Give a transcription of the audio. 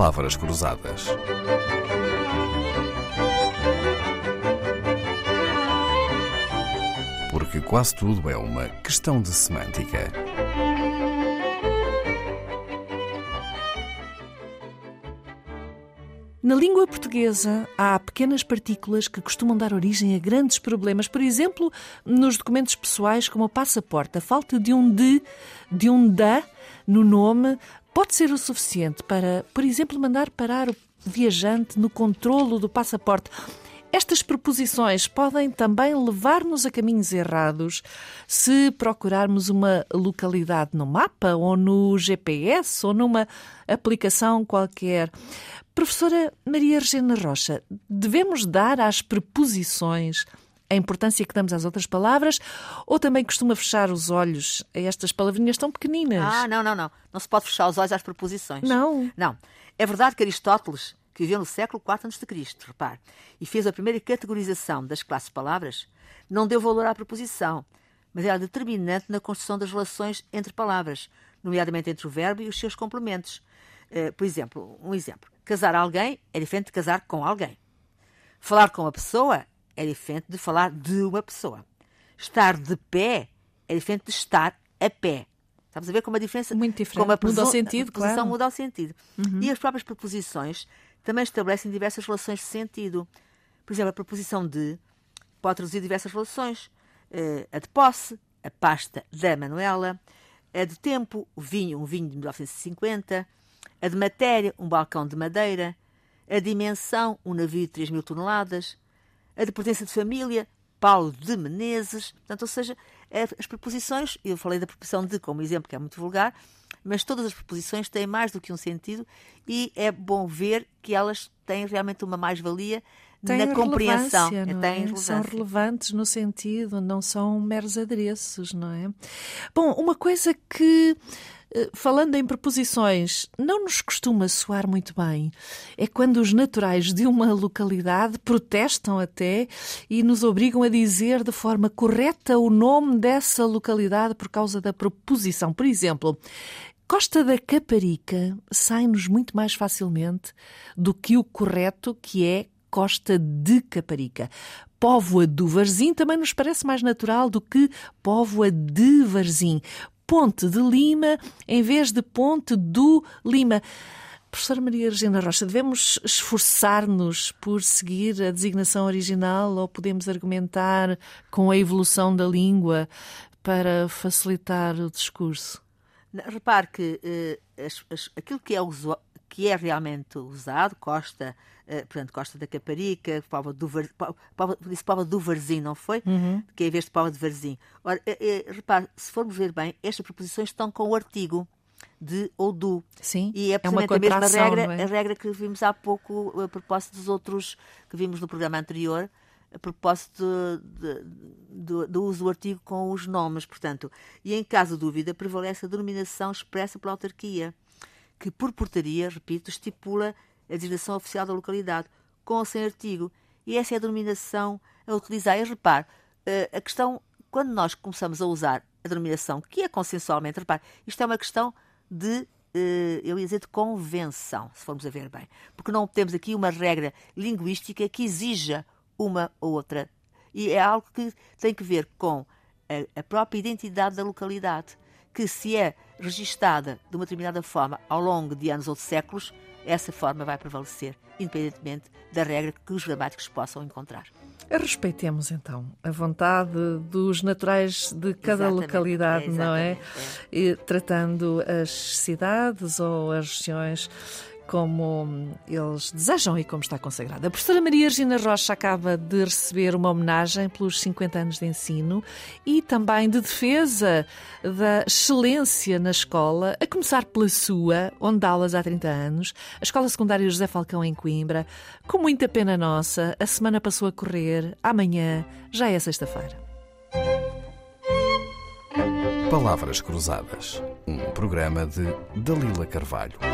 Palavras Cruzadas. Porque quase tudo é uma questão de semântica. Na língua portuguesa, há pequenas partículas que costumam dar origem a grandes problemas. Por exemplo, nos documentos pessoais, como o passaporte, a falta de um de, de um da no nome pode ser o suficiente para, por exemplo, mandar parar o viajante no controlo do passaporte. Estas preposições podem também levar-nos a caminhos errados se procurarmos uma localidade no mapa ou no GPS ou numa aplicação qualquer. Professora Maria Regina Rocha, devemos dar às preposições a importância que damos às outras palavras ou também costuma fechar os olhos a estas palavrinhas tão pequeninas? Ah, não, não, não. Não se pode fechar os olhos às preposições. Não. Não. É verdade que Aristóteles, que viveu no século IV a.C., repare, e fez a primeira categorização das classes de palavras, não deu valor à preposição, mas era determinante na construção das relações entre palavras, nomeadamente entre o verbo e os seus complementos. Uh, por exemplo, um exemplo. Casar alguém é diferente de casar com alguém. Falar com uma pessoa é diferente de falar de uma pessoa. Estar de pé é diferente de estar a pé. Estamos a ver como a diferença. Muito diferente. Como a muda o sentido, a preposição claro. muda o sentido. Uhum. E as próprias preposições também estabelecem diversas relações de sentido. Por exemplo, a preposição de pode traduzir diversas relações. Uh, a de posse, a pasta da Manuela. A de tempo, o vinho, um vinho de 1950 a de matéria, um balcão de madeira, a dimensão, um navio de 3 mil toneladas, a de pertença de família, Paulo de Menezes. Portanto, ou seja, as preposições, eu falei da preposição de como exemplo, que é muito vulgar, mas todas as preposições têm mais do que um sentido e é bom ver que elas têm realmente uma mais-valia na compreensão. Não é? São relevantes no sentido, não são meros adereços, não é? Bom, uma coisa que falando em preposições, não nos costuma soar muito bem. É quando os naturais de uma localidade protestam até e nos obrigam a dizer de forma correta o nome dessa localidade por causa da preposição. Por exemplo, Costa da Caparica sai-nos muito mais facilmente do que o correto, que é Costa de Caparica. Póvoa do Varzim também nos parece mais natural do que Póvoa de Varzim. Ponte de Lima em vez de Ponte do Lima. Professora Maria Regina Rocha, devemos esforçar-nos por seguir a designação original ou podemos argumentar com a evolução da língua para facilitar o discurso? Repare que uh, as, as, aquilo que é, que é realmente usado, Costa, uh, portanto, Costa da Caparica, Pova do, Var, disse Pova do Varzim, não foi? Uhum. Que é em vez de Pova de Varzim. Ora, uh, repare, se formos ver bem, estas preposições estão com o artigo de ou do. Sim, e é é a mesma regra, é? a regra que vimos há pouco a propósito dos outros que vimos no programa anterior, a propósito do uso do artigo com os nomes, portanto. E em caso de dúvida, prevalece a denominação expressa pela autarquia, que por portaria, repito, estipula a designação oficial da localidade, com ou sem artigo. E essa é a denominação a utilizar. E repare, a questão, quando nós começamos a usar a denominação, que é consensualmente, repare, isto é uma questão de eu ia dizer de convenção, se formos a ver bem. Porque não temos aqui uma regra linguística que exija uma ou outra. E é algo que tem que ver com a, a própria identidade da localidade, que se é registada de uma determinada forma ao longo de anos ou de séculos, essa forma vai prevalecer, independentemente da regra que os gramáticos possam encontrar. Respeitemos então a vontade dos naturais de cada Exatamente, localidade, é, não é? é? E, tratando as cidades ou as regiões como eles desejam e como está consagrada. A professora Maria Regina Rocha acaba de receber uma homenagem pelos 50 anos de ensino e também de defesa da excelência na escola, a começar pela sua, onde dá aulas há 30 anos, a Escola Secundária José Falcão em Coimbra. Com muita pena nossa, a semana passou a correr, amanhã já é sexta-feira. Palavras Cruzadas, um programa de Dalila Carvalho.